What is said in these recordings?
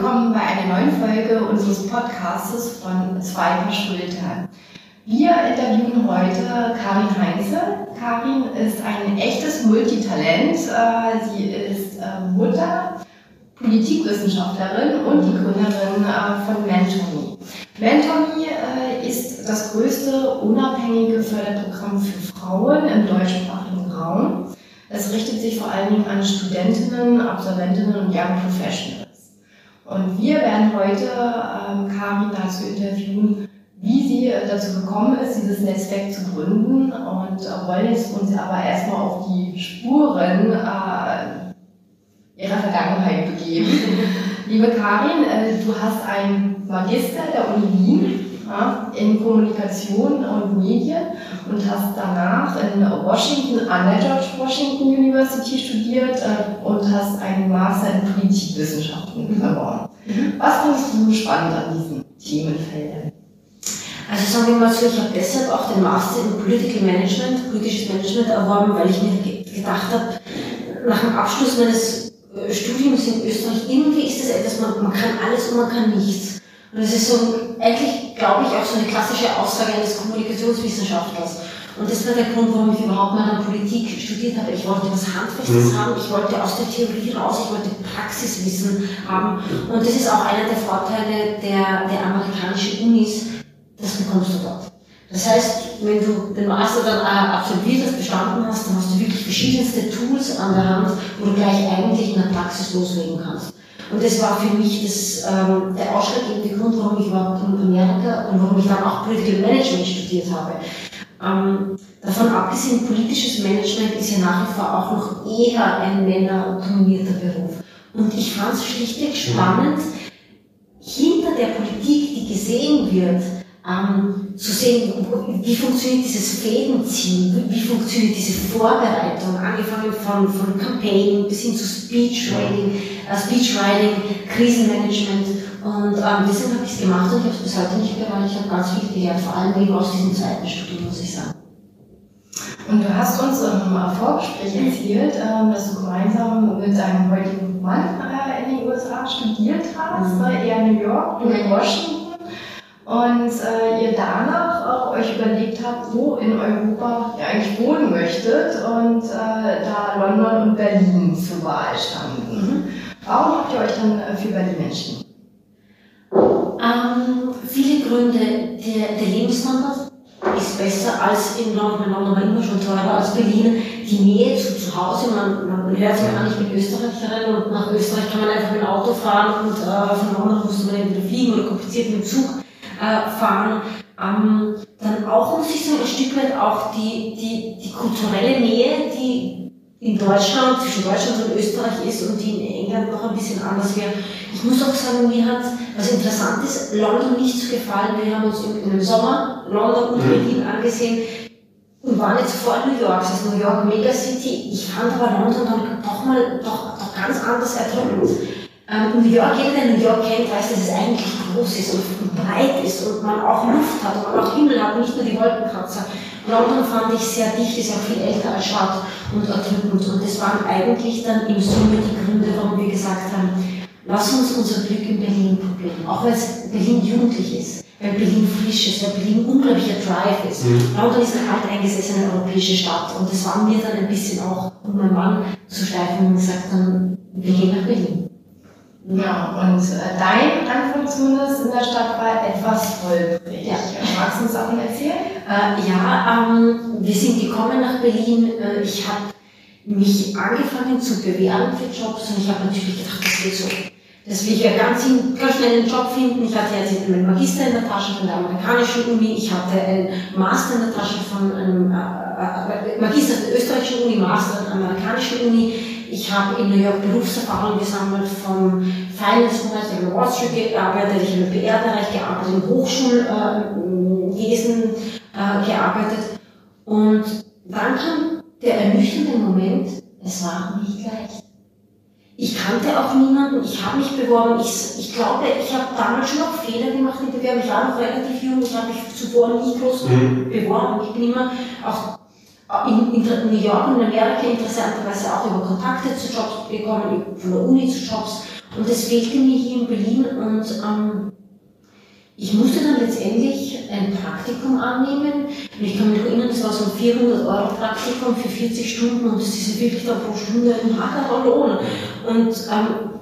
willkommen bei einer neuen Folge unseres Podcasts von Zwei Schultern. Wir interviewen heute Karin Heinze. Karin ist ein echtes Multitalent. Äh, sie ist äh, Mutter, Politikwissenschaftlerin und die Gründerin äh, von MentorMe. MentorMe ist das größte unabhängige Förderprogramm für Frauen im deutschsprachigen Raum. Es richtet sich vor allen Dingen an Studentinnen, Absolventinnen und Young Professionals. Und wir werden heute ähm, Karin dazu interviewen, wie sie äh, dazu gekommen ist, dieses Netzwerk zu gründen und äh, wollen jetzt uns aber erstmal auf die Spuren äh, ihrer Vergangenheit begeben. Liebe Karin, äh, du hast einen Magister der Uni Wien ja, in Kommunikation und Medien und hast danach in Washington an der George Washington University studiert äh, und hast einen Master in Politikwissenschaften mhm. erworben. Mhm. Was findest du spannend an diesen Themenfeldern? Also sagen wir mal so, ich habe deshalb auch den Master in Political Management, politisches Management erworben, weil ich mir gedacht habe, nach dem Abschluss meines äh, Studiums in Österreich, irgendwie ist das etwas, man, man kann alles und man kann nichts. Und das ist so, eigentlich glaube ich, auch so eine klassische Aussage eines Kommunikationswissenschaftlers. Und das war der Grund, warum ich überhaupt mal an Politik studiert habe. Ich wollte was Handfestes mhm. haben, ich wollte aus der Theorie raus, ich wollte Praxiswissen haben. Und das ist auch einer der Vorteile der, der amerikanischen Unis, das bekommst du dort. Das heißt, wenn du den Master dann absolviert hast, bestanden hast, dann hast du wirklich verschiedenste Tools an der Hand, wo du gleich eigentlich in der Praxis loslegen kannst. Und das war für mich das, ähm, der ausschlaggebende Grund, warum ich überhaupt in Amerika und warum ich dann auch Political Management studiert habe. Ähm, davon abgesehen, politisches Management ist ja nach wie vor auch noch eher ein männerdominierter Beruf. Und ich fand es schlichtweg spannend, hinter der Politik, die gesehen wird, ähm, zu sehen, wie funktioniert dieses Fädenziehen, wie, wie, funktioniert diese Vorbereitung, angefangen von, von Campaign bis hin zu Speechwriting, äh, Speechwriting, Krisenmanagement. Und ähm, deswegen habe ich es gemacht und ich habe es bis heute nicht bereut. Ich habe ganz viel gelernt, vor allem eben aus diesem zweiten Studium, muss ich sagen. Und du hast uns im Vorgespräch erzählt, ähm, dass du gemeinsam mit deinem heutigen Mann äh, in den USA studiert hast, mhm. er in New York, du in Washington und äh, ihr danach auch euch überlegt habt, wo in Europa ihr eigentlich wohnen möchtet und äh, da London und Berlin zur Wahl standen. Mhm. Warum habt ihr euch dann äh, für Berlin entschieden? Ähm, viele Gründe. Der, der Lebensstandard ist besser als in London. London war immer schon teurer als Berlin. Die Nähe zu, zu Hause, man, man hört sich gar nicht mit Österreicherin und nach Österreich kann man einfach mit dem Auto fahren und äh, von London musste man entweder fliegen oder kompliziert mit dem Zug äh, fahren. Ähm, dann auch muss ich sagen, ein Stück weit auch die, die, die kulturelle Nähe, die in Deutschland, zwischen Deutschland und Österreich ist und die in England noch ein bisschen anders wäre. Ich muss auch sagen, mir hat, was interessant ist, London nicht so gefallen. Wir haben uns im, im Sommer London und mhm. Berlin angesehen und waren jetzt vor New York, das ist New York Megacity. Ich fand aber London dann doch mal doch, doch ganz anders erdrückend. Ähm, New York, jeder, der New York kennt, weiß, dass es eigentlich groß ist und breit ist und man auch Luft hat und man auch Himmel hat, nicht nur die Wolkenkratzer. London fand ich sehr dicht, ist auch viel älter als Stadt und erdrückend. Und das waren eigentlich dann im Summe die Gründe, warum wir gesagt haben, lass uns unser Glück in Berlin probieren. Auch weil es Berlin jugendlich ist, weil Berlin frisch ist, weil Berlin unglaublicher Drive ist. Mhm. London ist eine alteingesessene europäische Stadt und das war mir dann ein bisschen auch, um meinen Mann zu schleifen und gesagt haben, wir gehen nach Berlin. Ja, und äh, dein Anfang zumindest in der Stadt war etwas holprig. Ja. Magst du uns auch erzählen? Äh, ja, ähm, wir sind gekommen nach Berlin. Äh, ich habe mich angefangen zu bewerben für Jobs und ich habe natürlich gedacht, das geht so. Das will ich ja ganz, ganz schnell einen Job finden. Ich hatte jetzt einen Magister in der Tasche von der amerikanischen Uni. Ich hatte einen Master in der Tasche von einem äh, äh, äh Magister der österreichischen Uni, Master der amerikanischen Uni ich habe in New York Berufserfahrung gesammelt vom Finance-Bereich, ich habe Wall Street gearbeitet, ich habe im PR-Bereich gearbeitet, im Hochschulwesen äh, gearbeitet. Und dann kam der ernüchternde Moment, es war nicht leicht. Ich kannte auch niemanden, ich habe mich beworben, ich, ich glaube, ich habe damals schon noch Fehler gemacht in Bewerbung, ich war noch relativ jung, ich habe mich zuvor nicht groß mhm. beworben, ich bin immer auch in, in, New York und in Amerika interessanterweise auch über Kontakte zu Jobs gekommen, von der Uni zu Jobs. Und es fehlte mir hier in Berlin und ähm, ich musste dann letztendlich ein Praktikum annehmen. Und ich kann mich erinnern, das war so ein 400 Euro Praktikum für 40 Stunden und das ist wirklich dann pro Stunde ein hagerer Lohn. Und ähm,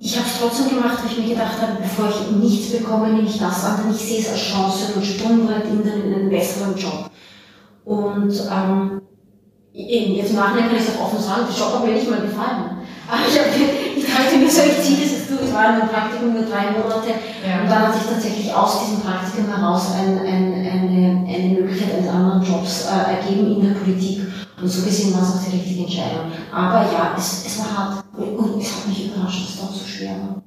ich habe es trotzdem gemacht, weil ich mir gedacht habe, bevor ich nichts bekomme, nehme ich das an, denn ich sehe es als Chance und Sprungbrett in, in einen besseren Job. Und ähm, jetzt im Nachhinein kann ich es auch offen sagen, der Job hat mir nicht mal gefallen. Aber ich, hab, ich dachte mir so, ich ziehe das jetzt durch. Es war ein Praktikum nur drei Monate. Ja. Und dann hat sich tatsächlich aus diesem Praktikum heraus ein, ein, eine, eine Möglichkeit eines anderen Jobs äh, ergeben in der Politik. Und so gesehen war es auch die richtige Entscheidung. Aber ja, es, es war hart. Und es hat mich überrascht, dass es doch so schwer war.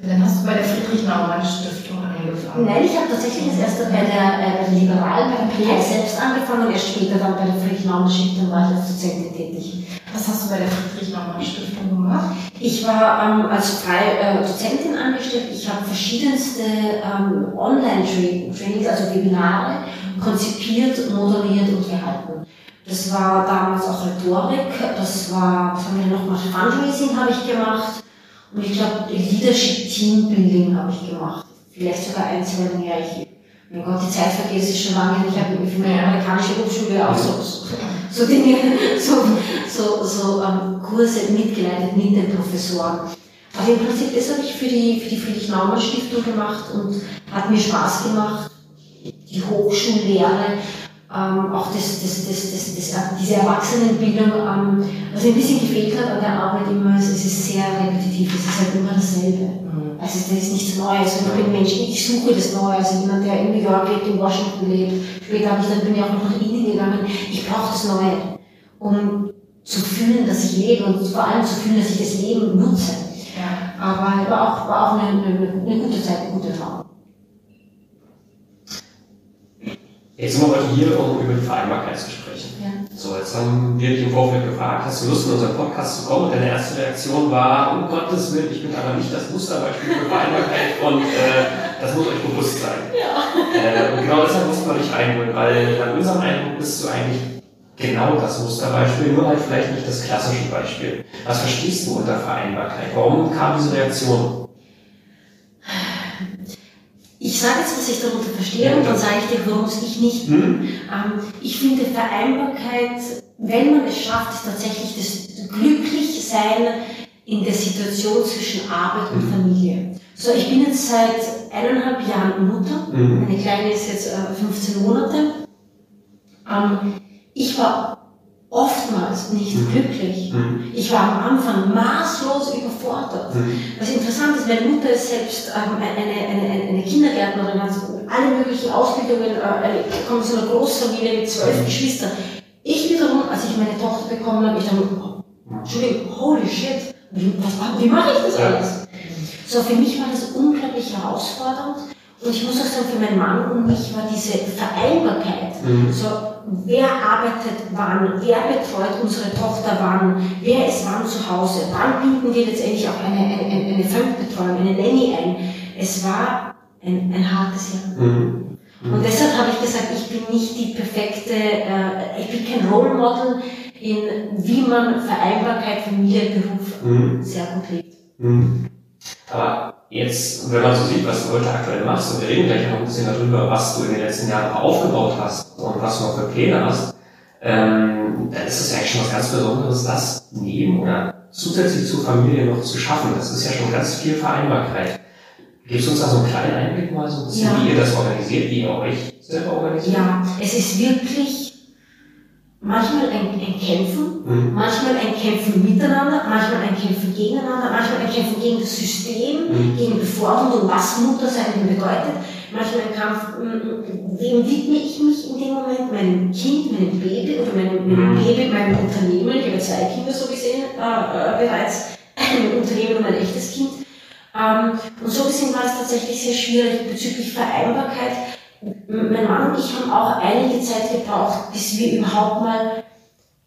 Dann hast du bei der Friedrich-Naumann-Stiftung angefangen. Nein, ich habe tatsächlich das erste bei der, äh, bei der Liberalen, bei der PL selbst angefangen und erst später dann bei der Friedrich-Naumann-Stiftung war ich als Dozentin tätig. Was hast du bei der Friedrich-Naumann-Stiftung gemacht? Ich war ähm, als freie äh, Dozentin angestellt. Ich habe verschiedenste ähm, Online-Trainings, also Webinare, konzipiert, moderiert und gehalten. Das war damals auch Rhetorik, das war, was haben wir noch gemacht? Fundraising habe ich gemacht und ich glaube Leadership Team Building habe ich gemacht. Vielleicht sogar ein, zwei mehr. Ich, mein Gott, die Zeit vergeht, es ist schon lange. Ich habe für meine amerikanische Hochschule auch so, so Dinge, so, so, so um, Kurse mitgeleitet mit den Professoren. Aber im Prinzip, das habe ich für die, für die Friedrich-Naumann-Stiftung gemacht und hat mir Spaß gemacht. Die Hochschullehre, ähm, auch das, das, das, das, das, diese Erwachsenenbildung, ähm, was ein bisschen gefehlt hat an der Arbeit immer, ist, es ist sehr repetitiv, es ist halt immer dasselbe. Mhm. Also das ist nichts Neues. Und ich bin Mensch, ich suche das Neue. Also jemand, der in New York lebt, in Washington lebt. Später habe ich dann bin ich auch noch nach Indien gegangen. Ich brauche das Neue, um zu fühlen, dass ich lebe und vor allem zu fühlen, dass ich das Leben nutze. Ja. Aber war auch, war auch eine, eine, eine gute Zeit, eine gute Erfahrung. Jetzt sind wir heute hier, um über die Vereinbarkeit zu sprechen. Ja. So, jetzt haben wir dich im Vorfeld gefragt, hast du Lust, in unseren Podcast zu kommen? Und deine erste Reaktion war, um Gottes Willen, ich bin aber nicht das Musterbeispiel für Vereinbarkeit und äh, das muss euch bewusst sein. Ja. Äh, und genau deshalb mussten wir dich reinholen, weil nach unserem Eindruck bist du eigentlich genau das Musterbeispiel, nur halt vielleicht nicht das klassische Beispiel. Was verstehst du unter Vereinbarkeit? Warum kam diese Reaktion? Ich sage jetzt, was ich darunter verstehe und dann sage ich dir, warum es ich nicht bin. Mhm. Ähm, ich finde Vereinbarkeit, wenn man es schafft, ist tatsächlich das Glücklichsein in der Situation zwischen Arbeit und mhm. Familie. So, ich bin jetzt seit eineinhalb Jahren Mutter. Mhm. Meine Kleine ist jetzt äh, 15 Monate. Ähm, ich war oftmals nicht mhm. glücklich. Mhm. Ich war am Anfang maßlos überfordert. Mhm. Was interessant ist, meine Mutter ist selbst ähm, eine, eine, eine, eine alle möglichen Ausbildungen, äh, kommt aus einer Großfamilie mit zwölf mhm. Geschwistern. Ich wiederum, als ich meine Tochter bekommen habe, ich dachte, oh, Entschuldigung, holy shit, wie, was, wie mache ich das alles? So, für mich war das unglaublich herausfordernd. Und ich muss auch sagen, für meinen Mann und mich war diese Vereinbarkeit, mhm. so, wer arbeitet wann, wer betreut unsere Tochter wann, wer ist wann zu Hause, wann bieten wir letztendlich auch eine, eine, eine Fremdbetreuung, eine Nanny ein. Es war ein, ein hartes Jahr. Mhm. Mhm. Und deshalb habe ich gesagt, ich bin nicht die perfekte, äh, ich bin kein Role Model in wie man Vereinbarkeit Familie, Beruf mhm. sehr gut lebt. Mhm. Aber jetzt, wenn man so sieht, was du heute aktuell machst, und wir reden gleich noch ein bisschen darüber, was du in den letzten Jahren aufgebaut hast und was du noch für Pläne hast, ähm, dann ist es ja eigentlich schon was ganz Besonderes, das neben oder zusätzlich zur Familie noch zu schaffen. Das ist ja schon ganz viel Vereinbarkeit. Gibst uns da so einen kleinen Einblick mal, so ein bisschen, ja. wie ihr das organisiert, wie ihr euch selber organisiert? Ja, es ist wirklich manchmal ein, ein Kämpfen, mhm. manchmal ein Kämpfen miteinander, manchmal ein Kämpfen gegeneinander, manchmal ein Kämpfen gegen das System, mhm. gegen Bevormundung, was Muttersein denn bedeutet, manchmal ein Kampf, wem widme ich mich in dem Moment, meinem Kind, meinem Baby oder meinem, meinem mhm. Baby, meinem Unternehmen, ich habe zwei Kinder so gesehen äh, äh, bereits, ein Unternehmen und ein echtes Kind. Ähm, und so gesehen war es tatsächlich sehr schwierig bezüglich Vereinbarkeit, mein Mann und ich haben auch einige Zeit gebraucht, bis wir überhaupt mal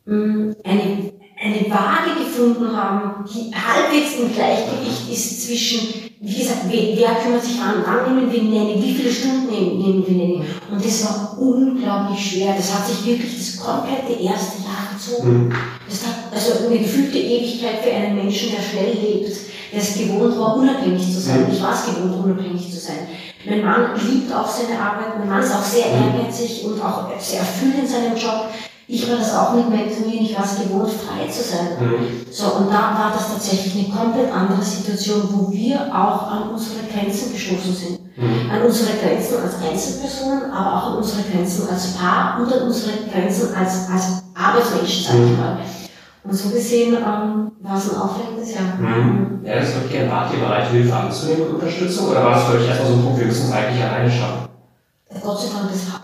eine, eine Waage gefunden haben, die halbwegs im Gleichgewicht ist zwischen wie gesagt, wer, wer kümmert sich an, wann nehmen wir Nanny, wie viele Stunden nehmen, nehmen wir Nanny. Und das war unglaublich schwer. Das hat sich wirklich das komplette erste Jahr gezogen. Mhm. Das hat also eine gefühlte Ewigkeit für einen Menschen, der schnell lebt, der es gewohnt war, unabhängig zu sein. Mhm. Ich war es gewohnt, unabhängig zu sein. Mein Mann liebt auch seine Arbeit, mein Mann ist auch sehr mhm. ehrgeizig und auch sehr erfüllt in seinem Job. Ich war das auch mit Maximilian, ich war es gewohnt, frei zu sein. Mhm. So, und da war das tatsächlich eine komplett andere Situation, wo wir auch an unsere Grenzen gestoßen sind. Mhm. An unsere Grenzen als Einzelpersonen, aber auch an unsere Grenzen als Paar und an unsere Grenzen als, als Arbeitsmensch, sag ich mhm. Und so gesehen ähm, war es ein aufregendes Jahr. Mhm. Ja, das wird gerne Wart ihr bereit, Hilfe anzunehmen und Unterstützung? Oder war das für euch erstmal so ein Punkt, wir müssen es eigentlich alleine schaffen? Gott sei Dank, das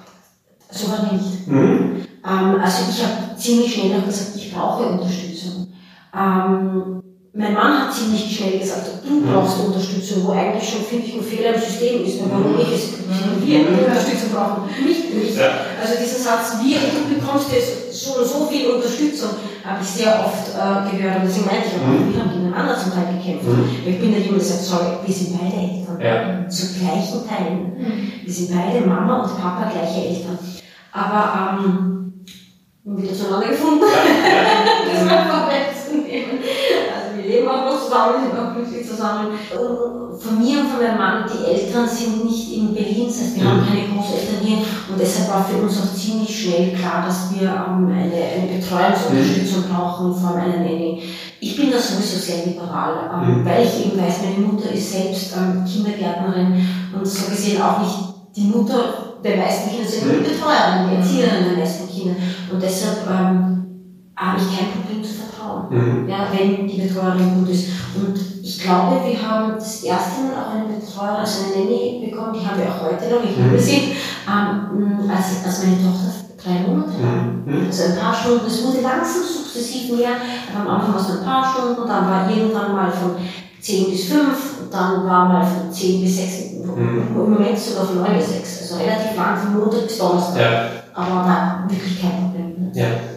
so war nicht. Mhm. Ähm, also ich habe ziemlich schnell auch gesagt, ich brauche Unterstützung. Ähm, mein Mann hat ziemlich schnell gesagt, du mhm. brauchst Unterstützung, wo eigentlich schon, finde ich, ein Fehler im System ist. Und warum ich es, wir Unterstützung brauchen, nicht ich. Ja. Also dieser Satz, wir, du bekommst jetzt so, so viel Unterstützung, habe ich sehr oft äh, gehört. Und deswegen meinte ich auch, mhm. wir haben gegeneinander zum Teil gekämpft. Mhm. Ich bin da jemand, der sagt, sorry, wir sind beide Eltern. Ja. Zu gleichen Teilen. Mhm. Wir sind beide Mama und Papa gleiche Eltern. Aber, ähm, und wieder zueinander gefunden. Ja, ja. das war vorwegzunehmen. Also wir leben auch noch zusammen, sind auch glücklich zusammen. Von mir und von meinem Mann, die Eltern sind nicht in Berlin, das heißt, wir haben keine Großeltern hier und deshalb war für uns auch ziemlich schnell klar, dass wir ähm, eine, eine Betreuungsunterstützung brauchen von einer Nanny. Ich bin da sowieso sehr liberal, ähm, mhm. weil ich eben weiß, meine Mutter ist selbst ähm, Kindergärtnerin und so gesehen auch nicht die Mutter der meisten Kinder sind mhm. Betreuerinnen, die Erzieherinnen der meisten Kinder. Und deshalb ähm, habe ich kein Problem zu vertrauen, mhm. ja, wenn die Betreuerin gut ist. Und ich glaube, wir haben das erste Mal auch eine Betreuerin, also eine Nanny bekommen, die haben wir auch heute noch, ich liebe sie, ähm, als, als meine Tochter drei Monate lang. Mhm. Also ein paar Stunden, es wurde langsam sukzessiv mehr, am Anfang war es ein paar Stunden, dann war irgendwann mal von 10 bis 5 und dann war mal von 10 bis 6, mhm. im Moment sogar von 9 bis 6, also relativ lang von Montag bis Donnerstag. Ja. Aber war wirklich kein Problem. Ja.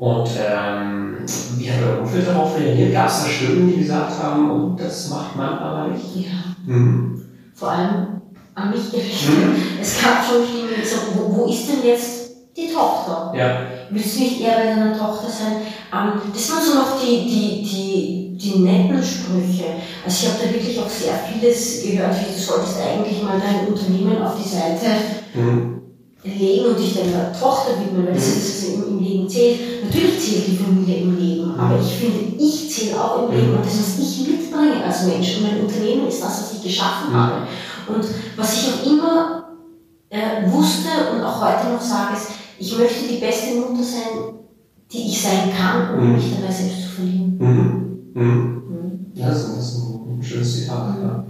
Und ähm, wie hat euer Umfeld darauf reagiert? Gab es da Stimmen, die gesagt haben, und das macht man aber nicht? Ja. Mhm. Vor allem an mich gerichtet. Mhm. Es gab schon Stimmen, die gesagt wo, wo ist denn jetzt die Tochter? Ja. Willst du nicht eher bei deiner Tochter sein? Ähm, das waren so noch die, die, die, die netten Sprüche. Also ich habe da wirklich auch sehr vieles gehört, wie du solltest eigentlich mal dein Unternehmen auf die Seite mhm. Legen und dich deiner Tochter widmen, weil das mhm. ist, was im, Leben zählt. Natürlich zählt die Familie im Leben, aber ich finde, ich zähle auch im Leben und das, was ich mitbringe als Mensch. Und mein Unternehmen ist das, was ich geschaffen habe. Und was ich auch immer äh, wusste und auch heute noch sage, ist, ich möchte die beste Mutter sein, die ich sein kann, um mhm. mich dabei selbst zu verlieren. Mhm. Mhm. mhm. Ja, das ist ein, schönes Zitat. Ja.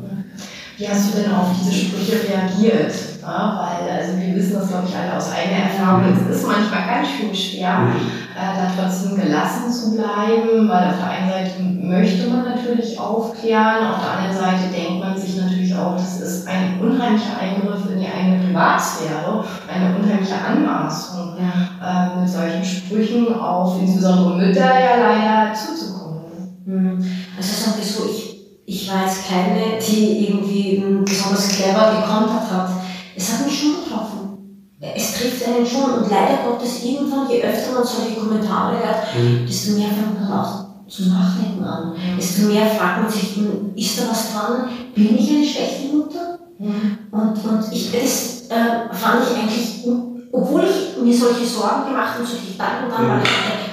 Wie hast du denn auf diese Sprüche reagiert? Ja, weil, also wir wissen das, glaube ich, alle aus eigener Erfahrung. Es ist manchmal ganz schön schwer, mhm. äh, da trotzdem gelassen zu bleiben, weil auf der einen Seite möchte man natürlich aufklären, auf der anderen Seite denkt man sich natürlich auch, das ist ein unheimlicher Eingriff in die eigene Privatsphäre, eine unheimliche Anmaßung, ja. äh, mit solchen Sprüchen auf insbesondere Mütter ja leider zuzukommen. Mhm. Also sagen wir so, ich ich weiß keine, die irgendwie besonders clever gekontert hat. Es hat mich schon getroffen. Es trifft einen schon und leider Gottes irgendwann, je öfter man solche Kommentare hört, mhm. desto mehr fängt man auch zu nachdenken an. Mhm. Desto mehr fragt man sich, hm, ist da was dran? Bin ich eine schlechte Mutter? Mhm. Und, und ich, das äh, fand ich eigentlich, obwohl ich mir solche Sorgen gemacht und solche Gedanken dann mhm.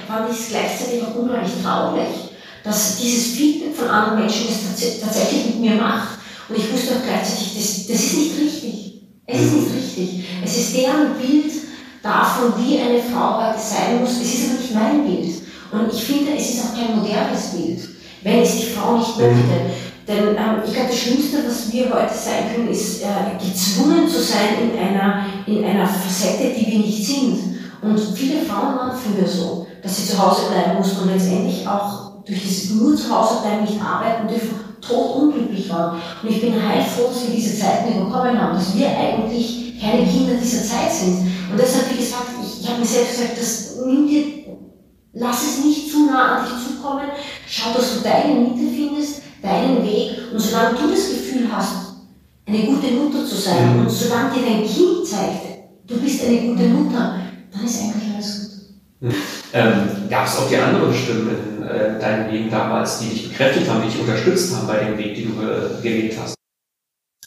fand ich es gleichzeitig auch unheimlich traurig dass dieses Feedback von anderen Menschen es tatsächlich mit mir macht. Und ich wusste auch gleichzeitig, das, das ist nicht richtig. Es ist nicht richtig. Es ist deren Bild davon, wie eine Frau heute sein muss. Es ist aber nicht mein Bild. Und ich finde, es ist auch kein modernes Bild, wenn es die Frau nicht mhm. möchte. Denn ähm, ich glaube, das Schlimmste, was wir heute sein können, ist äh, gezwungen zu sein in einer, in einer Facette, die wir nicht sind. Und viele Frauen waren früher so, dass sie zu Hause bleiben mussten und letztendlich auch durch das nur zu Hause bleiben, nicht arbeiten dürfen, tot unglücklich waren. Und ich bin heilfroh, dass wir diese Zeiten überkommen haben, dass wir eigentlich keine Kinder dieser Zeit sind. Und deshalb, wie gesagt, ich, ich habe mir selbst gesagt, das nimm dir, lass es nicht zu nah an dich zukommen, schau, dass du deine Mitte findest, deinen Weg. Und solange du das Gefühl hast, eine gute Mutter zu sein, mhm. und solange dir dein Kind zeigt, du bist eine gute Mutter, dann ist eigentlich alles gut. Mhm. Ähm, Gab es auch die anderen Stimmen in äh, deinem Leben damals, die dich bekräftigt haben, die dich unterstützt haben bei dem Weg, den du äh, gewählt hast?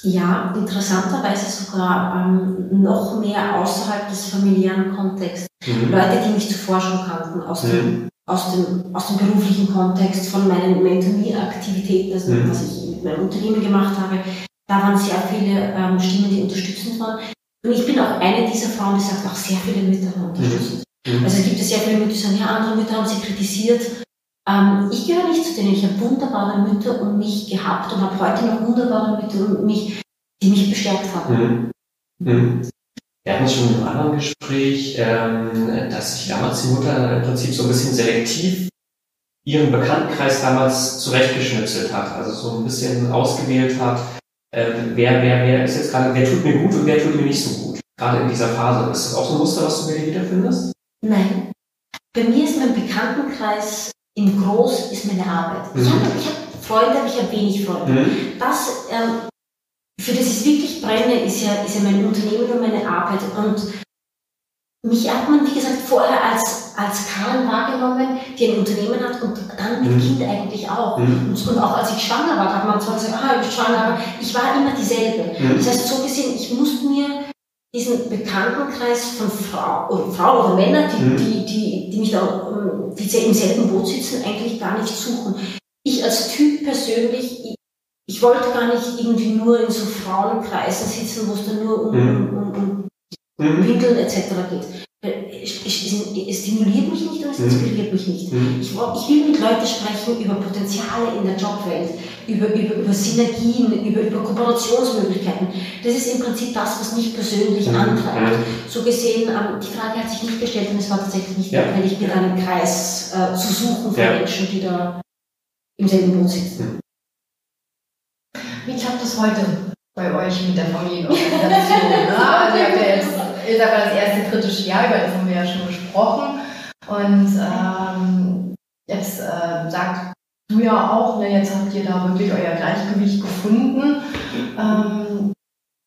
Ja, interessanterweise sogar ähm, noch mehr außerhalb des familiären Kontexts. Mhm. Leute, die mich zuvor schon kannten, aus, mhm. dem, aus, dem, aus dem beruflichen Kontext, von meinen Mentoring-Aktivitäten, also mhm. was ich mit meinem Unternehmen gemacht habe, da waren sehr viele ähm, Stimmen, die unterstützend waren. Und ich bin auch eine dieser Frauen, die sagt, auch sehr viele Mütter haben unterstützt. Mhm. Also es gibt ja sehr viele Mütter, die sagen, ja, andere Mütter haben sie kritisiert. Ähm, ich gehöre nicht zu denen. Ich habe wunderbare Mütter um mich gehabt und habe heute noch wunderbare Mütter um mich, die mich bestärkt haben. Mhm. Mhm. Wir hatten schon in einem anderen Gespräch, ähm, dass sich damals die Mutter im Prinzip so ein bisschen selektiv ihren Bekanntenkreis damals zurechtgeschnitzelt hat, also so ein bisschen ausgewählt hat, äh, wer, wer, wer ist jetzt gerade, wer tut mir gut und wer tut mir nicht so gut, gerade in dieser Phase. Ist das auch so ein Muster, was du mir wiederfindest? Nein. Bei mir ist mein Bekanntenkreis im Groß ist meine Arbeit. Mhm. Ich habe hab Freunde, aber ich habe wenig Freunde. Mhm. Das, ähm, für das ich wirklich brenne, ist ja, ist ja mein Unternehmen und meine Arbeit. Und mich hat man, wie gesagt, vorher als, als Karen wahrgenommen, die ein Unternehmen hat und dann mit mhm. Kind eigentlich auch. Mhm. Und, und, auch als ich schwanger war, hat man zwar gesagt, ah, ich bin schwanger, aber ich war immer dieselbe. Mhm. Das heißt, so gesehen, ich musste mir diesen Bekanntenkreis von Frau, oder Frauen oder Männer, die, mhm. die, die, die mich da, ähm, die im selben Boot sitzen, eigentlich gar nicht suchen. Ich als Typ persönlich, ich, ich wollte gar nicht irgendwie nur in so Frauenkreisen sitzen, wo es dann nur um, mhm. um, um, um mhm. Windeln etc. geht. Äh, es, stimuliert mich nicht und es mhm. inspiriert mich nicht. Mhm. Ich, ich, will mit Leuten sprechen über Potenziale in der Jobwelt, über, über, über Synergien, über, über Kooperationsmöglichkeiten. Das ist im Prinzip das, was mich persönlich mhm. antreibt. So gesehen, ähm, die Frage hat sich nicht gestellt und es war tatsächlich nicht ja. notwendig, mir einen Kreis äh, zu suchen von ja. Menschen, die da im selben Boot sitzen. Wie klappt das heute bei euch mit der Familienorganisation? ne? Also ist aber das erste kritische Jahr, über das haben wir ja schon gesprochen. Und ähm, jetzt äh, sagt du ja auch, ne, jetzt habt ihr da wirklich euer Gleichgewicht gefunden. Ähm,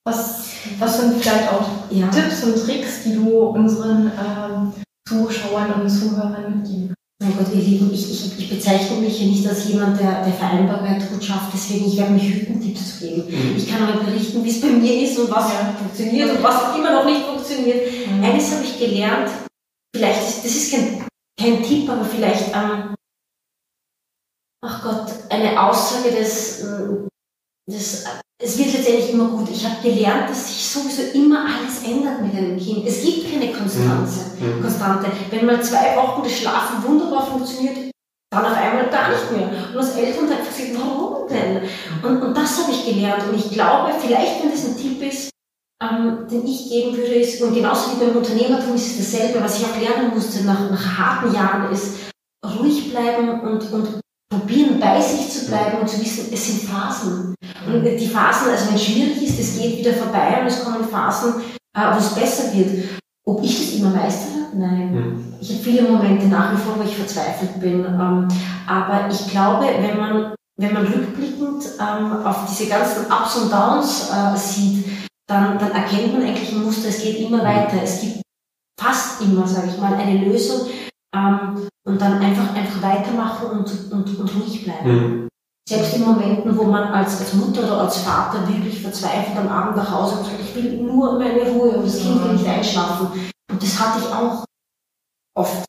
was, was sind vielleicht auch ja. Tipps und Tricks, die du unseren ähm, Zuschauern und Zuhörern mitgeben mein Gott, ihr Lieben, ich, ich, ich bezeichne mich ja nicht als jemand, der, der Vereinbarkeit gut schafft, deswegen ich werde mich hüten, Tipps zu geben. Mhm. Ich kann aber berichten, wie es bei mir ist und was ja. funktioniert und was immer noch nicht funktioniert. Mhm. Eines habe ich gelernt, vielleicht, ist, das ist kein, kein Tipp, aber vielleicht, ähm, ach Gott, eine Aussage des, ähm, des es wird letztendlich immer gut. Ich habe gelernt, dass sich sowieso immer alles ändert mit einem Kind. Es gibt keine Konstanze, mhm. mhm. Konstante. Wenn mal zwei Wochen das Schlafen wunderbar funktioniert, dann auf einmal gar nicht mehr. Und als Eltern sagt sich, warum denn? Und, und das habe ich gelernt. Und ich glaube, vielleicht, wenn das ein Tipp ist, ähm, den ich geben würde, ist, und genauso wie beim Unternehmertum ist es dasselbe, was ich auch lernen musste nach, nach harten Jahren, ist ruhig bleiben und, und probieren, bei sich zu bleiben und zu wissen, es sind Phasen. Und die Phasen, also wenn es schwierig ist, es geht wieder vorbei und es kommen Phasen, äh, wo es besser wird. Ob ich das immer meistere? Nein. Mhm. Ich habe viele Momente nach wie vor, wo ich verzweifelt bin. Ähm, aber ich glaube, wenn man, wenn man rückblickend ähm, auf diese ganzen Ups und Downs äh, sieht, dann, dann erkennt man eigentlich ein Muster, es geht immer weiter. Es gibt fast immer, sage ich mal, eine Lösung, ähm, und dann einfach, einfach weitermachen und, und, und ruhig bleiben. Mhm. Selbst in Momenten, wo man als, als Mutter oder als Vater wirklich verzweifelt am Abend nach Hause und sagt, ich will nur meine Ruhe und das Kind will nicht einschlafen. Und das hatte ich auch oft.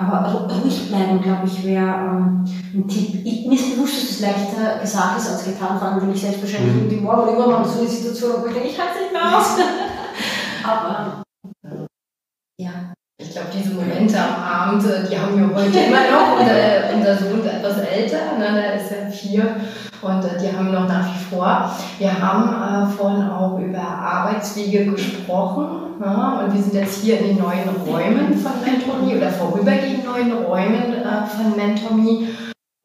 Aber ruhig bleiben, glaube ich, wäre ähm, ein Tipp. Ich, mir ist bewusst, dass das leichter gesagt ist als getan, vor allem wenn ich selbstverständlich mhm. irgendwie morgen übermorgen so eine Situation habe, ich denke, ich halte es nicht mehr aus. Aber ja, ich glaube, diese Momente am Abend, äh, die haben wir heute immer noch. Unser, unser Sohn ist etwas älter, ne, der ist ja vier und äh, die haben wir noch nach wie vor. Wir haben äh, vorhin auch über Arbeitswege gesprochen ne, und wir sind jetzt hier in den neuen Räumen von Mentomy oder vorübergehend neuen Räumen äh, von Mentomy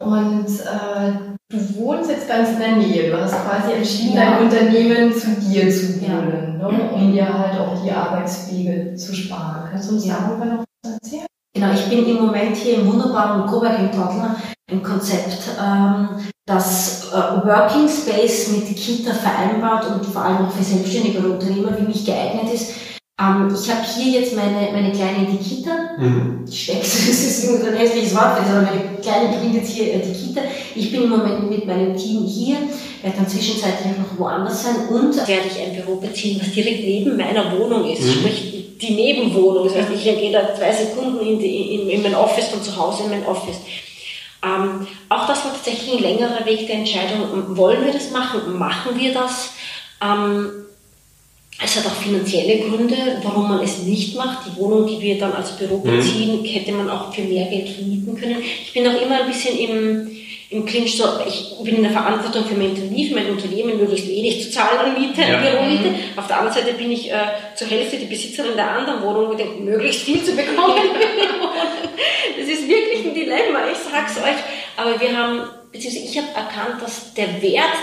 und äh, du wohnst jetzt ganz in der Nähe. Du hast quasi entschieden, ja. dein Unternehmen zu dir zu holen, ja. ne? um dir halt auch die Arbeitswege zu sparen. Kannst du uns ja. darüber noch was erzählen? Genau, ich bin im Moment hier im wunderbaren Coworking Toddler, ein Konzept, ähm, das äh, Working Space mit Kita vereinbart und vor allem auch für Selbstständige Unternehmer wie mich geeignet ist. Ähm, ich habe hier jetzt meine, meine kleine Dikita. Mhm. Steck, das ist ein hässliches Wort, aber meine kleine bringt jetzt hier äh, die Kita. Ich bin im Moment mit meinem Team hier, werde dann zwischenzeitlich noch woanders sein und werde ich ein Büro beziehen, was direkt neben meiner Wohnung ist. Mhm. Sprich, die Nebenwohnung. Das heißt, ich gehe da zwei Sekunden in, die, in, in mein Office, von zu Hause in mein Office. Ähm, auch das war tatsächlich ein längerer Weg der Entscheidung. Wollen wir das machen? Machen wir das? Ähm, es hat auch finanzielle Gründe, warum man es nicht macht. Die Wohnung, die wir dann als Büro mhm. beziehen, mhm. hätte man auch für mehr Geld vermieten können. Ich bin auch immer ein bisschen im, im Clinch so, ich bin in der Verantwortung für mein Unternehmen, für mein Unternehmen möglichst wenig zu zahlen an Miete, ja. Büromiete. Mhm. Auf der anderen Seite bin ich äh, zur Hälfte die Besitzerin der anderen Wohnung und denke, möglichst viel zu bekommen. das ist wirklich ein Dilemma, ich sag's euch. Aber wir haben, beziehungsweise ich habe erkannt, dass der Wert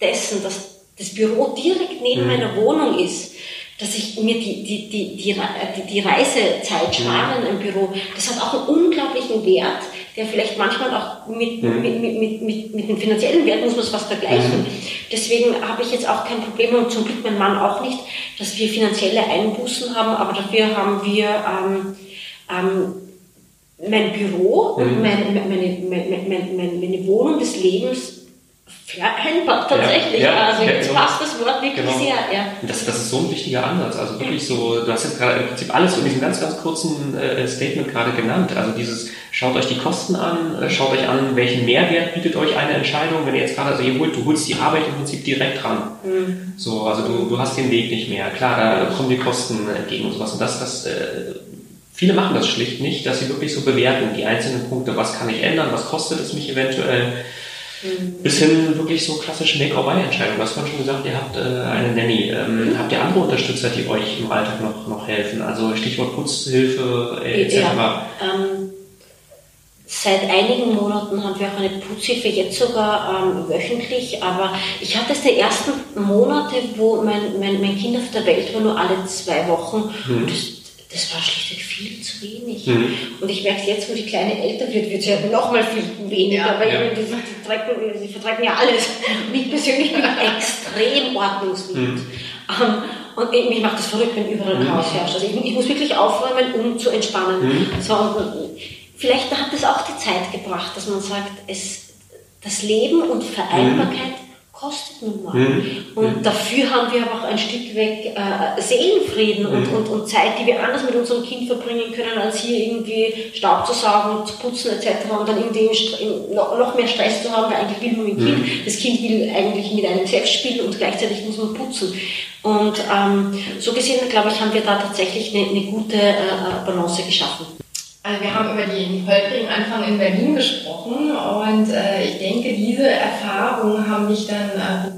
dessen, dass das Büro direkt neben mhm. meiner Wohnung ist, dass ich mir die, die, die, die, die Reisezeit mhm. sparen im Büro, das hat auch einen unglaublichen Wert, der vielleicht manchmal auch mit, mhm. mit, mit, mit, mit, mit dem finanziellen Wert muss man was vergleichen. Mhm. Deswegen habe ich jetzt auch kein Problem und zum Glück mein Mann auch nicht, dass wir finanzielle Einbußen haben, aber dafür haben wir ähm, ähm, mein Büro und mhm. meine, meine, meine, meine, meine Wohnung des Lebens vereinbart tatsächlich. Ja, ja, also jetzt genau. passt das Wort wirklich genau. sehr. Ja. Das, das ist so ein wichtiger Ansatz. Also wirklich so, du hast jetzt gerade im Prinzip alles in diesem ganz, ganz kurzen äh, Statement gerade genannt. Also dieses, schaut euch die Kosten an, äh, schaut euch an, welchen Mehrwert bietet euch eine Entscheidung, wenn ihr jetzt gerade, also ihr holt, du holst die Arbeit im Prinzip direkt ran. Mhm. So, also du, du hast den Weg nicht mehr. Klar, da kommen die Kosten entgegen und sowas. Und das, das, äh, Viele machen das schlicht nicht, dass sie wirklich so bewerten, die einzelnen Punkte, was kann ich ändern, was kostet es mich eventuell, Mhm. Bis hin wirklich so klassische Make-or-Buy-Entscheidungen. Du hast vorhin schon gesagt, ihr habt äh, eine Nanny. Ähm, mhm. Habt ihr andere Unterstützer, die euch im Alltag noch, noch helfen? Also Stichwort Putzhilfe äh, etc. Ja, ähm, seit einigen Monaten haben wir auch eine Putzhilfe, jetzt sogar ähm, wöchentlich. Aber ich hatte es die ersten Monate, wo mein, mein, mein Kind auf der Welt war, nur alle zwei Wochen. Mhm. Das das war schlichtweg viel zu wenig. Mhm. Und ich merke jetzt, wo die Kleine älter wird, wird sie halt noch mal viel weniger, ja, weil ja. Die, die, trecken, sie vertreiben ja alles. Und ich persönlich bin extrem ordnungsliebend. Mhm. Um, und mich macht das verrückt, wenn überall mhm. Chaos herrscht. Also ich, ich, muss wirklich aufräumen, um zu entspannen. Mhm. So, und vielleicht hat es auch die Zeit gebracht, dass man sagt, es, das Leben und Vereinbarkeit kostet nun mal. Mhm. Und mhm. dafür haben wir aber auch ein Stück weg äh, Seelenfrieden mhm. und, und, und Zeit, die wir anders mit unserem Kind verbringen können, als hier irgendwie Staub zu saugen, zu putzen etc. und dann irgendwie noch, noch mehr Stress zu haben, weil eigentlich will man mit dem Kind. Mhm. Das Kind will eigentlich mit einem selbst spielen und gleichzeitig muss man putzen. Und ähm, so gesehen, glaube ich, haben wir da tatsächlich eine, eine gute äh, äh Balance geschaffen. Also wir haben über den holprigen Anfang in Berlin gesprochen und äh, ich denke, diese Erfahrungen haben mich dann äh,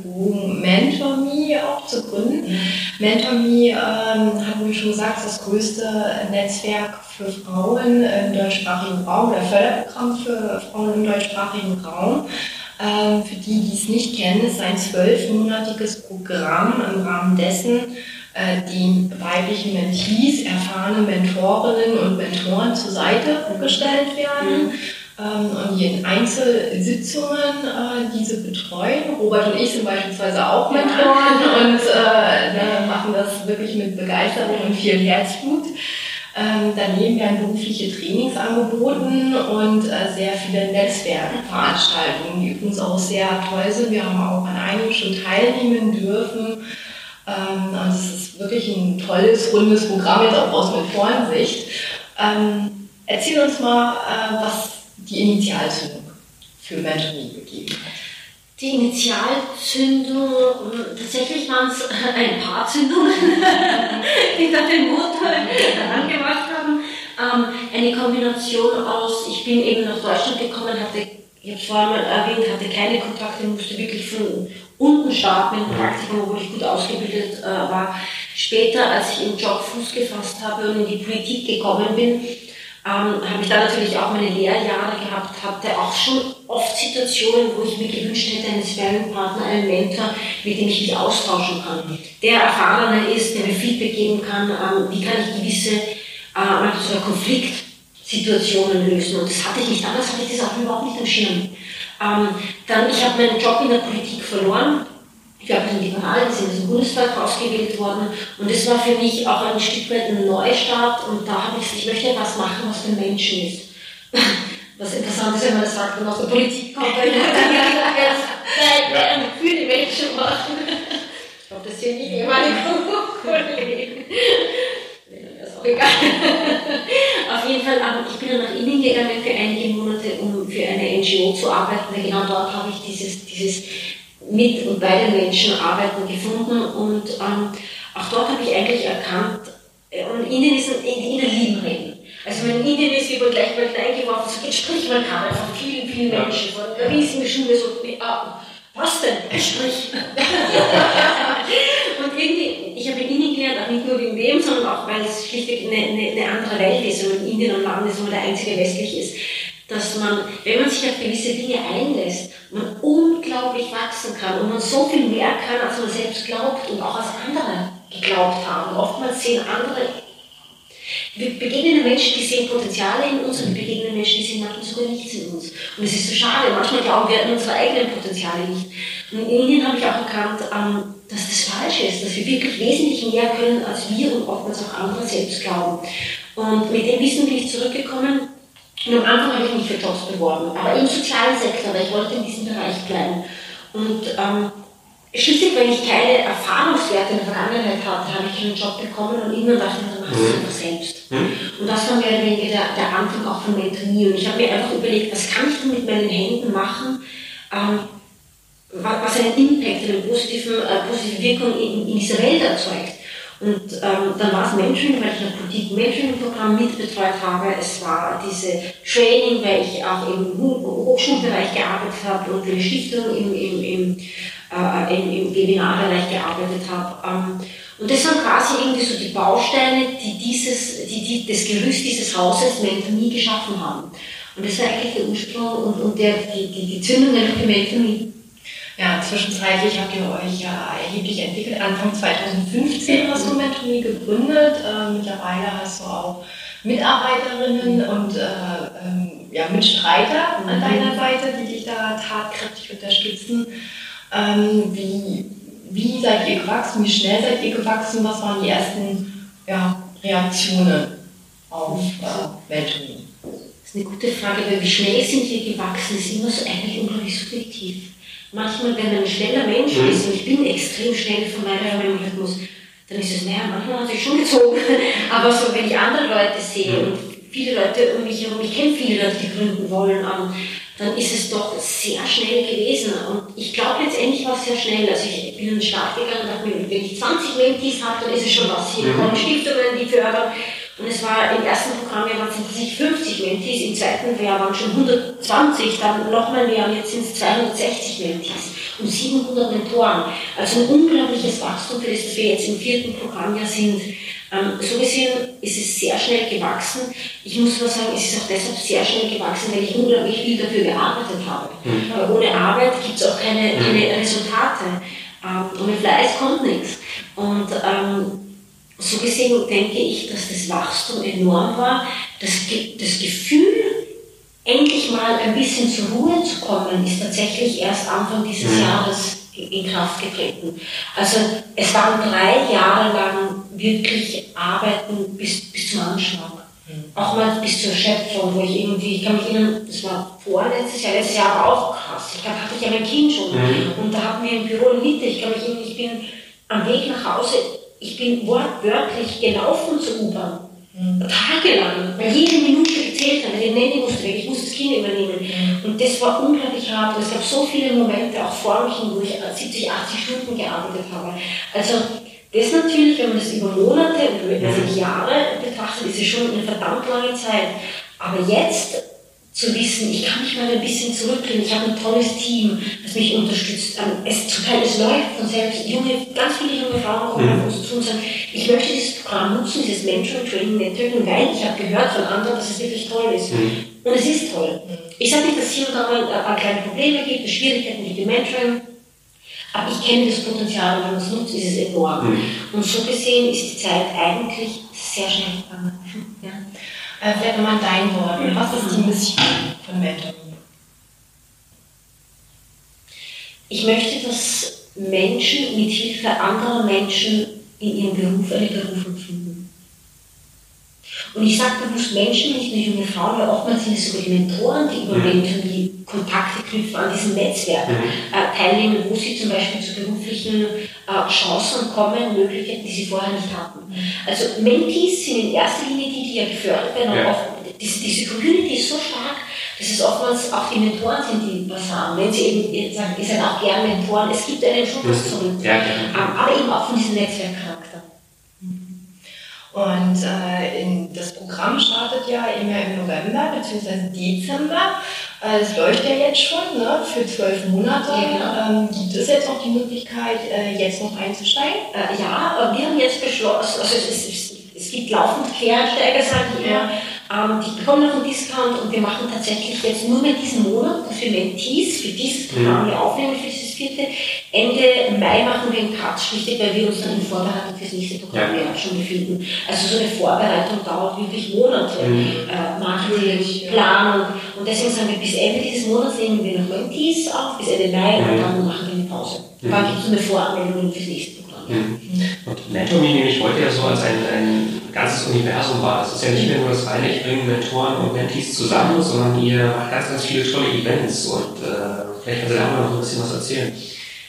MentorMe auch zu gründen. MentorMe, ähm, hatten wir schon gesagt, das größte Netzwerk für Frauen im deutschsprachigen Raum, oder Förderprogramm für Frauen im deutschsprachigen Raum. Ähm, für die, die es nicht kennen, ist ein zwölfmonatiges Programm im Rahmen dessen die weiblichen Mentees, erfahrene Mentorinnen und Mentoren zur Seite gestellt werden. Mhm. Ähm, und die in Einzelsitzungen äh, diese betreuen. Robert und ich sind beispielsweise auch Mentoren und äh, machen das wirklich mit Begeisterung und viel Herzblut. Ähm, daneben werden berufliche Trainings angeboten und äh, sehr viele Netzwerkveranstaltungen, die übrigens auch sehr toll sind. Wir haben auch an einigen schon teilnehmen dürfen. Ähm, und es ist wirklich ein tolles, rundes Programm, jetzt auch aus Mentorensicht. Ähm, erzähl uns mal, äh, was die Initialzündung für Mentoring gegeben hat. Die Initialzündung, tatsächlich waren es ein paar Zündungen, die da den Motor angemacht haben. Ähm, eine Kombination aus, ich bin eben nach Deutschland gekommen, hatte, ich habe vorher mal erwähnt, hatte keine Kontakte, musste wirklich von unten starten im Praktikum, wo ich gut ausgebildet äh, war. Später, als ich im Job Fuß gefasst habe und in die Politik gekommen bin, ähm, habe ich da natürlich auch meine Lehrjahre gehabt, hatte auch schon oft Situationen, wo ich mir gewünscht hätte, einen Sparringpartner, einen Mentor, mit dem ich mich austauschen kann. Der erfahrener ist, der mir Feedback geben kann, ähm, wie kann ich gewisse, äh, sogar Konflikt Situationen lösen. Und das hatte ich nicht, damals hatte ich das auch überhaupt nicht am Schirm. Ähm, dann, ich habe meinen Job in der Politik verloren. Ich habe in Liberalen sind im Bundestag ausgewählt worden. Und das war für mich auch ein Stück weit ein Neustart. Und da habe ich gesagt, ich möchte etwas machen, was für Menschen ist. Was interessant ist, wenn man das sagt, wenn man aus der Politik kommt, weil man ja. für die Menschen machen. Ich glaube, das sind nicht ehemalige Kollegen. Das ist auch egal. Auf jeden Fall, aber ich bin dann nach innen gegangen für einige Monate, um für eine NGO zu arbeiten, weil genau dort habe ich dieses, dieses mit und bei den Menschen arbeiten gefunden und ähm, auch dort habe ich eigentlich erkannt, äh, und Ihnen ist in Ihnen lieben reden. Also wenn Indien ist, wie man gleich mal hineingeworfen, so jetzt spricht man kann von vielen, vielen Menschen, von einer riesigen Schule, so, ah, was denn? Sprich. und irgendwie, ich habe in Indien nicht nur wegen dem, sondern auch, weil es schlichtweg eine, eine, eine andere Welt ist und in Indien ein Land ist, wo man der einzige westlich ist, dass man, wenn man sich auf gewisse Dinge einlässt, man unglaublich wachsen kann und man so viel mehr kann, als man selbst glaubt und auch als andere geglaubt haben. Oftmals sehen andere wir begegnen Menschen, die sehen Potenziale in uns und wir begegnen Menschen, die sehen manchmal sogar nichts in uns. Und es ist so schade. Manchmal glauben wir an unsere eigenen Potenziale nicht. Und in Indien habe ich auch erkannt, ähm, dass das falsch ist, dass wir wirklich wesentlich mehr können, als wir und oftmals auch andere selbst glauben. Und mit dem Wissen bin ich zurückgekommen. Und am Anfang habe ich mich für Jobs beworben, aber im sozialen Sektor, weil ich wollte in diesem Bereich bleiben. Und ähm, Schließlich, wenn ich keine Erfahrungswerte in der Vergangenheit hatte, habe ich keinen Job bekommen und irgendwann dachte ich, einfach selbst. Mhm. Und das war mehr oder weniger der, der Anfang auch von Mentorie. Und ich habe mir einfach überlegt, was kann ich denn mit meinen Händen machen, ähm, was einen Impact, eine positive, äh, positive Wirkung in, in, dieser Welt erzeugt. Und ähm, dann war es Mentoring, weil ich ein Politik-Mentoring-Programm mitbetreut habe. Es war diese Training, weil ich auch im Hochschulbereich gearbeitet habe und eine Stiftung im, im, im äh, im, im Webinarbereich gearbeitet habe. Ähm, und das waren quasi irgendwie so die Bausteine, die, dieses, die, die das Gerüst dieses Hauses Mentonie geschaffen haben. Und das war eigentlich der Ursprung und, und der, die, die, die Zündung der Mentonie. Ja, zwischenzeitlich habt ihr euch ja erheblich entwickelt. Anfang 2015 hast du Mentonie gegründet. Äh, mittlerweile hast du auch Mitarbeiterinnen und äh, ähm, ja, Mitstreiter an mhm. deiner Seite, die dich da tatkräftig unterstützen. Ähm, wie, wie seid ihr gewachsen? Wie schnell seid ihr gewachsen? Was waren die ersten ja, Reaktionen auf äh, Welttournee? Das ist eine gute Frage, weil wie schnell sind wir gewachsen, ist immer so eigentlich unglaublich subjektiv. Manchmal, wenn man ein schneller Mensch mhm. ist, und ich bin extrem schnell von meinem Rhythmus, dann ist es, naja, manchmal hat sich schon gezogen. Aber so, wenn ich andere Leute sehe und viele Leute um mich herum, ich kenne viele Leute, die gründen wollen, dann ist es doch sehr schnell gewesen. Und ich glaube, letztendlich war es sehr schnell. Also ich bin in den Start gegangen und dachte mir, wenn ich 20 Mentees habe, dann ist es schon was. Hier mhm. kommen Stiftungen, die fördern. Und es war im ersten Programm ja waren es 50 Mentees, im zweiten Jahr waren schon 120, dann nochmal mehr und jetzt sind es 260 Mentees und 700 Mentoren. Also ein unglaubliches Wachstum für das, dass wir jetzt im vierten Programmjahr sind. Ähm, so gesehen ist es sehr schnell gewachsen. Ich muss aber sagen, es ist auch deshalb sehr schnell gewachsen, weil ich unglaublich viel dafür gearbeitet habe. Mhm. Weil ohne Arbeit gibt es auch keine, mhm. keine Resultate. Ähm, ohne Fleiß kommt nichts. Und ähm, so gesehen denke ich, dass das Wachstum enorm war. Das, das Gefühl, endlich mal ein bisschen zur Ruhe zu kommen, ist tatsächlich erst Anfang dieses mhm. Jahres in Kraft getreten. Also es waren drei Jahre lang wirklich Arbeiten bis, bis zum Anschlag. Mhm. Auch mal bis zur Erschöpfung, wo ich irgendwie, ich kann mich erinnern, das war vorletztes Jahr, letztes Jahr war auch krass. Ich glaube, hatte ich ja mein Kind schon. Mhm. Und da hatten wir im Büro eine Mitte, ich kann mich erinnern, ich bin am Weg nach Hause, ich bin wortwörtlich gelaufen zur U-Bahn. Mhm. Tagelang, weil jede Minute gezählt hat, den Nanny musste weg, ich musste das Kind übernehmen. Mhm. Und das war unglaublich hart. Und es gab so viele Momente, auch vor mich, wo ich 70, 80 Stunden gearbeitet habe. Also, das natürlich, wenn man das über Monate und über mhm. Jahre betrachtet, ist es schon eine verdammt lange Zeit. Aber jetzt zu wissen, ich kann mich mal ein bisschen zurücklehnen, ich habe ein tolles Team, das mich unterstützt. Ähm, es, Teil, es läuft von selbst. Junge, ganz viele junge Frauen kommen mhm. auf uns zu und sagen, ich möchte dieses Programm nutzen, dieses Mentoring, Training, Networking, weil ich habe gehört von anderen, dass es wirklich toll ist. Mhm. Und es ist toll. Ich sage nicht, dass es hier und da mal äh, kleine Probleme gibt, Schwierigkeiten gibt im Mentoring, aber ich kenne das Potenzial, wenn man es nutzt, ist es enorm. Mhm. Und so gesehen ist die Zeit eigentlich sehr schnell gegangen. Ja. Äh, vielleicht nochmal in deinen. Was ist die Mission von Mentoring? Ich möchte, dass Menschen mit Hilfe anderer Menschen in ihrem Beruf eine Berufung finden. Und ich sage bewusst Menschen, nicht nur junge Frauen, weil oftmals sind es sogar die Mentoren, die über Menschen, die Kontakte knüpfen an diesem Netzwerk, mhm. äh, teilnehmen, wo sie zum Beispiel zu beruflichen äh, Chancen kommen, Möglichkeiten, die sie vorher nicht hatten. Also Mentees sind in erster Linie die, die ja gefördert werden. Ja. Auch diese, diese Community ist so stark, dass es oftmals auch die Mentoren sind, die was haben. Wenn sie eben sagen, ihr seid auch gern Mentoren, es gibt einen Schutz zurück. Ja, ähm, aber eben auch von diesem Netzwerkcharakter. Und äh, in, das Programm startet ja immer im November bzw. Dezember. Äh, es läuft ja jetzt schon ne, für zwölf Monate. Ja. Ähm, gibt es jetzt auch die Möglichkeit, äh, jetzt noch einzusteigen? Äh, ja, wir haben jetzt beschlossen, also es, es, es gibt laufend Quereinsteiger, sagen die immer. Ähm, die bekommen noch einen Discount und wir machen tatsächlich jetzt nur mit diesem Monat für Mentees, für dieses Programm, wir aufnehmen für dieses vierte. Ende Mai machen wir einen Cut, schlichtweg, weil wir uns dann in Vorbereitung fürs nächste Programm ja. schon befinden. Also so eine Vorbereitung dauert wirklich Monate. Mhm. Äh, Marketing, Planung. Und deswegen sagen wir, bis Ende dieses Monats nehmen wir noch Mentees auf, bis Ende Mai mhm. und dann machen wir eine Pause. Mhm. Dann gibt es eine Voranmeldung fürs nächste Programm. Mhm. Und Mentoring nehme ich heute ja so als ein, ein ganzes Universum war. Es ist ja nicht mehr nur das reine, ich bringe Mentoren und Mentees zusammen, sondern ihr macht ganz, ganz viele tolle Events und äh, vielleicht kannst du da noch ein bisschen was erzählen.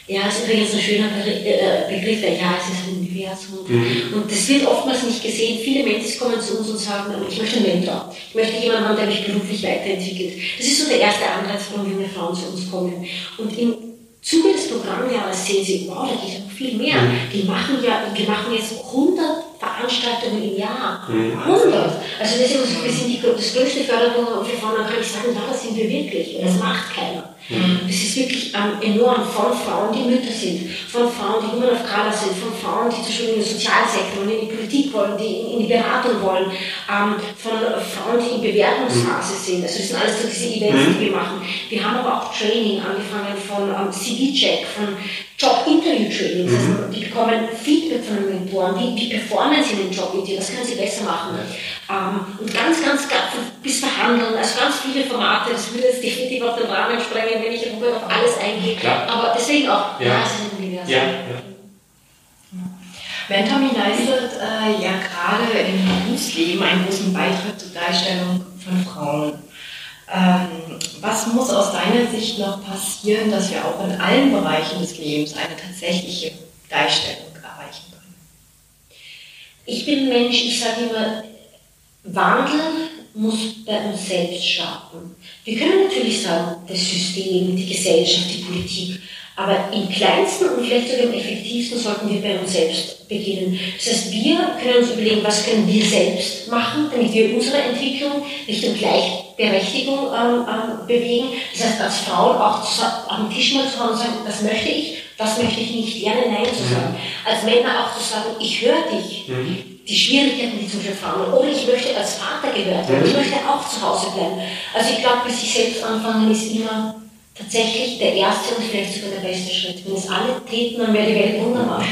Ja, das ist übrigens ein schöner äh, Begriff, ja, es ist ein Universum. Mhm. Und das wird oftmals nicht gesehen. Viele Mentis kommen zu uns und sagen, ich möchte einen Mentor. Ich möchte jemanden haben, der mich beruflich weiterentwickelt. Das ist so der erste Anreiz, warum junge Frauen zu uns kommen. Und im Zuge des Programmjahres sehen sie, wow, da geht noch viel mehr. Mhm. Die machen ja, wir machen jetzt 100 Veranstaltungen im Jahr. 100. Also deswegen, wir sind die, das größte für Frauen, dann kann ich sagen, da sind wir wirklich. Und das macht keiner. Das ist wirklich ähm, enorm von Frauen, die Mütter sind, von Frauen, die Women of Color sind, von Frauen, die zum Beispiel in den Sozialsektor und in die Politik wollen, die in, in die Beratung wollen, ähm, von Frauen, die in Bewerbungsphase sind. Also das sind alles so diese Events, die wir machen. Wir haben aber auch Training angefangen von ähm, CV-Check, von Job-Interview-Trainings. Mhm. Also die bekommen Feedback von den Mentoren. Wie, wie performen sie in den Job-Interview? Was können sie besser machen? Ja. Ähm, und ganz, ganz, ganz bis verhandeln. Also ganz viele Formate. Das würde jetzt definitiv auf den Rahmen sprengen, wenn ich auf alles eingehe. Klar. Aber deswegen auch, ja, es ist ein Universum. Ja. Ja. Mentami leistet äh, ja gerade im Berufsleben einen großen Beitrag zur Gleichstellung von Frauen. Ähm, was muss aus deiner Sicht noch passieren, dass wir auch in allen Bereichen des Lebens eine tatsächliche Gleichstellung erreichen können? Ich bin Mensch, ich sage immer, Wandel muss bei uns selbst starten. Wir können natürlich sagen, das System, die Gesellschaft, die Politik, aber im kleinsten und vielleicht sogar im effektivsten sollten wir bei uns selbst beginnen. Das heißt, wir können uns überlegen, was können wir selbst machen, damit wir unsere Entwicklung Richtung Gleichberechtigung ähm, ähm, bewegen. Das heißt, als Frauen auch am Tisch mal zu haben und sagen, das möchte ich, das möchte ich nicht, gerne Nein zu sagen. Mhm. Als Männer auch zu sagen, ich höre dich. Mhm. Die Schwierigkeiten, die zum Frauen Oder ich möchte als Vater gehört werden. Mhm. Ich möchte auch zu Hause bleiben. Also ich glaube, bei sich selbst anfangen ist immer tatsächlich der erste und vielleicht sogar der beste Schritt. Wenn es alle täten, dann wäre die Welt wunderbar.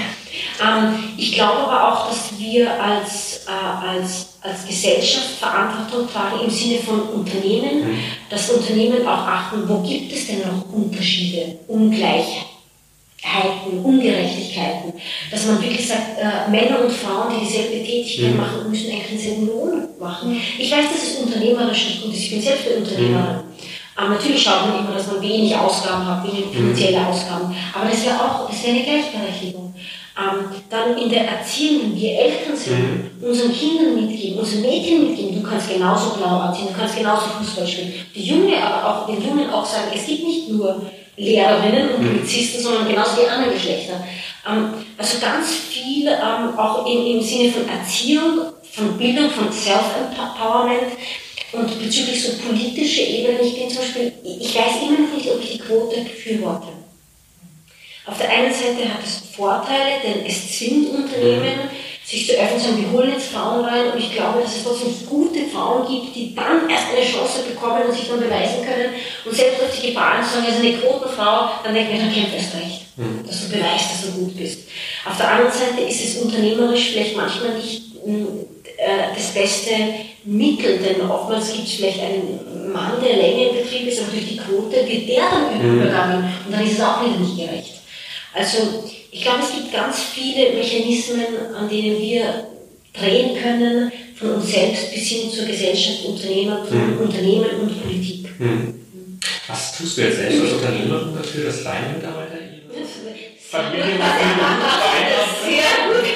Ähm, ich glaube aber auch, dass wir als, äh, als, als Gesellschaft Verantwortung tragen im Sinne von Unternehmen, mhm. dass Unternehmen auch achten, wo gibt es denn noch Unterschiede, Ungleichheiten, Ungerechtigkeiten, dass man wirklich sagt, äh, Männer und Frauen, die dieselbe Tätigkeit mhm. machen, müssen eigentlich denselben Lohn machen. Mhm. Ich weiß, dass es unternehmerisch nicht gut ist, ich bin selbst eine Unternehmerin. Mhm. Aber natürlich schaut man immer, dass man wenig Ausgaben hat, wenig finanzielle Ausgaben. Aber das wäre auch, das wäre eine Gleichberechtigung. Ähm, dann in der Erziehung, wenn wir Eltern sind, mhm. unseren Kindern mitgeben, unseren Mädchen mitgeben, du kannst genauso blau anziehen, du kannst genauso Fußball spielen. Die Junge aber auch, den Jungen auch sagen, es gibt nicht nur Lehrerinnen und mhm. Polizisten, sondern genauso die anderen Geschlechter. Ähm, also ganz viel ähm, auch im, im Sinne von Erziehung, von Bildung, von Self-Empowerment, und bezüglich so politischer Ebene, ich bin zum Beispiel, ich weiß immer noch nicht, ob ich die Quote befürworte. Auf der einen Seite hat es Vorteile, denn es zwingt Unternehmen, sich zu öffnen, sagen, wir holen jetzt Frauen rein und ich glaube, dass es trotzdem gute Frauen gibt, die dann erst eine Chance bekommen und sich dann beweisen können und selbst auf die Gefahr sagen, also eine Quotenfrau, dann denke ich, dann kämpft erst recht, mhm. dass du beweist, dass du gut bist. Auf der anderen Seite ist es unternehmerisch vielleicht manchmal nicht hm, äh, das beste Mittel, denn oftmals gibt es vielleicht einen Mann, der länger im Betrieb ist, aber durch die Quote wird der dann mhm. übergangen und dann ist es auch wieder nicht gerecht. Also ich glaube, es gibt ganz viele Mechanismen, an denen wir drehen können, von uns selbst bis hin zur Gesellschaft, Unternehmer, mhm. Unternehmen und Politik. Mhm. Was tust du jetzt selbst als Unternehmerin dafür, dass deine Mitarbeiter ihre Familie Sehr gut.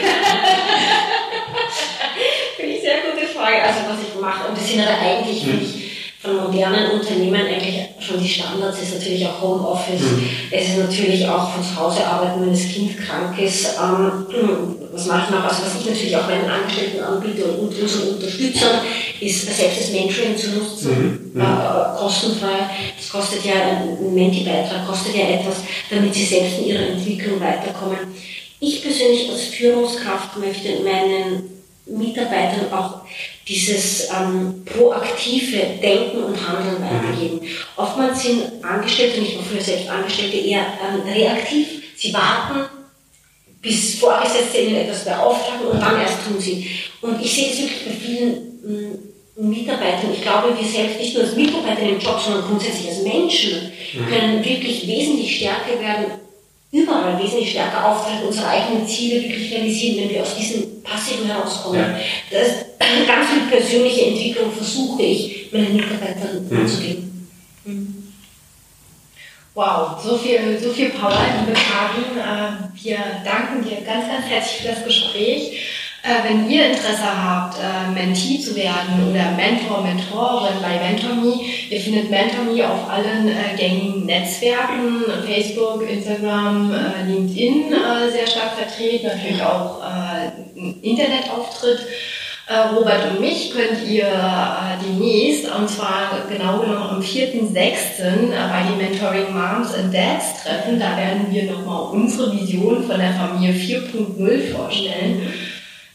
Finde ich sehr gute Frage. Also was ich mache, und das sind aber eigentlich mhm von modernen Unternehmen eigentlich schon die Standards ist natürlich auch Homeoffice. Mhm. Es ist natürlich auch von zu Hause arbeiten, wenn das Kind krank ist. Ähm, was mache ich noch? Also was ich natürlich auch meinen Angestellten anbiete und unseren Unterstützern, ist selbst das Mentoring zu nutzen, mhm. äh, kostenfrei. Das kostet ja, ein Menti-Beitrag kostet ja etwas, damit sie selbst in ihrer Entwicklung weiterkommen. Ich persönlich als Führungskraft möchte meinen Mitarbeitern auch dieses ähm, proaktive Denken und Handeln weitergeben. Mhm. Oftmals sind Angestellte, nicht nur früher selbst Angestellte, eher ähm, reaktiv. Sie warten, bis Vorgesetzte ihnen etwas beauftragen und dann erst tun sie. Und ich sehe das wirklich bei vielen mm, Mitarbeitern. Ich glaube, wir selbst, nicht nur als Mitarbeiter im Job, sondern grundsätzlich als Menschen, mhm. können wirklich wesentlich stärker werden, überall wesentlich stärker auftreten, unsere eigenen Ziele wirklich realisieren, wenn wir aus diesem Passiven herauskommen. Ja. Das ist ganz viel persönliche Entwicklung versuche ich meinen Mitarbeitern mhm. zu geben. Mhm. Wow, so viel, so viel Power, liebe Karin. Äh, wir danken dir ganz, ganz herzlich für das Gespräch. Äh, wenn ihr Interesse habt, äh, Mentee zu werden oder Mentor, Mentorin bei MentorMe, ihr findet MentorMe auf allen äh, gängigen Netzwerken, Facebook, Instagram, LinkedIn sehr stark vertreten, natürlich auch einen Internetauftritt. Robert und mich könnt ihr demnächst, und zwar genau genommen am 4.6. bei den Mentoring Moms and Dads treffen. Da werden wir nochmal unsere Vision von der Familie 4.0 vorstellen.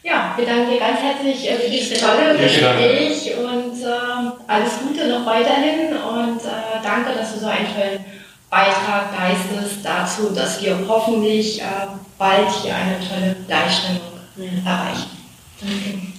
Ja, wir danken dir ganz herzlich äh, für dieses tolle Gespräch und äh, alles Gute noch weiterhin und äh, danke, dass du so einen tollen Beitrag leistest dazu, dass wir hoffentlich äh, bald hier eine tolle Gleichstellung erreichen. Danke.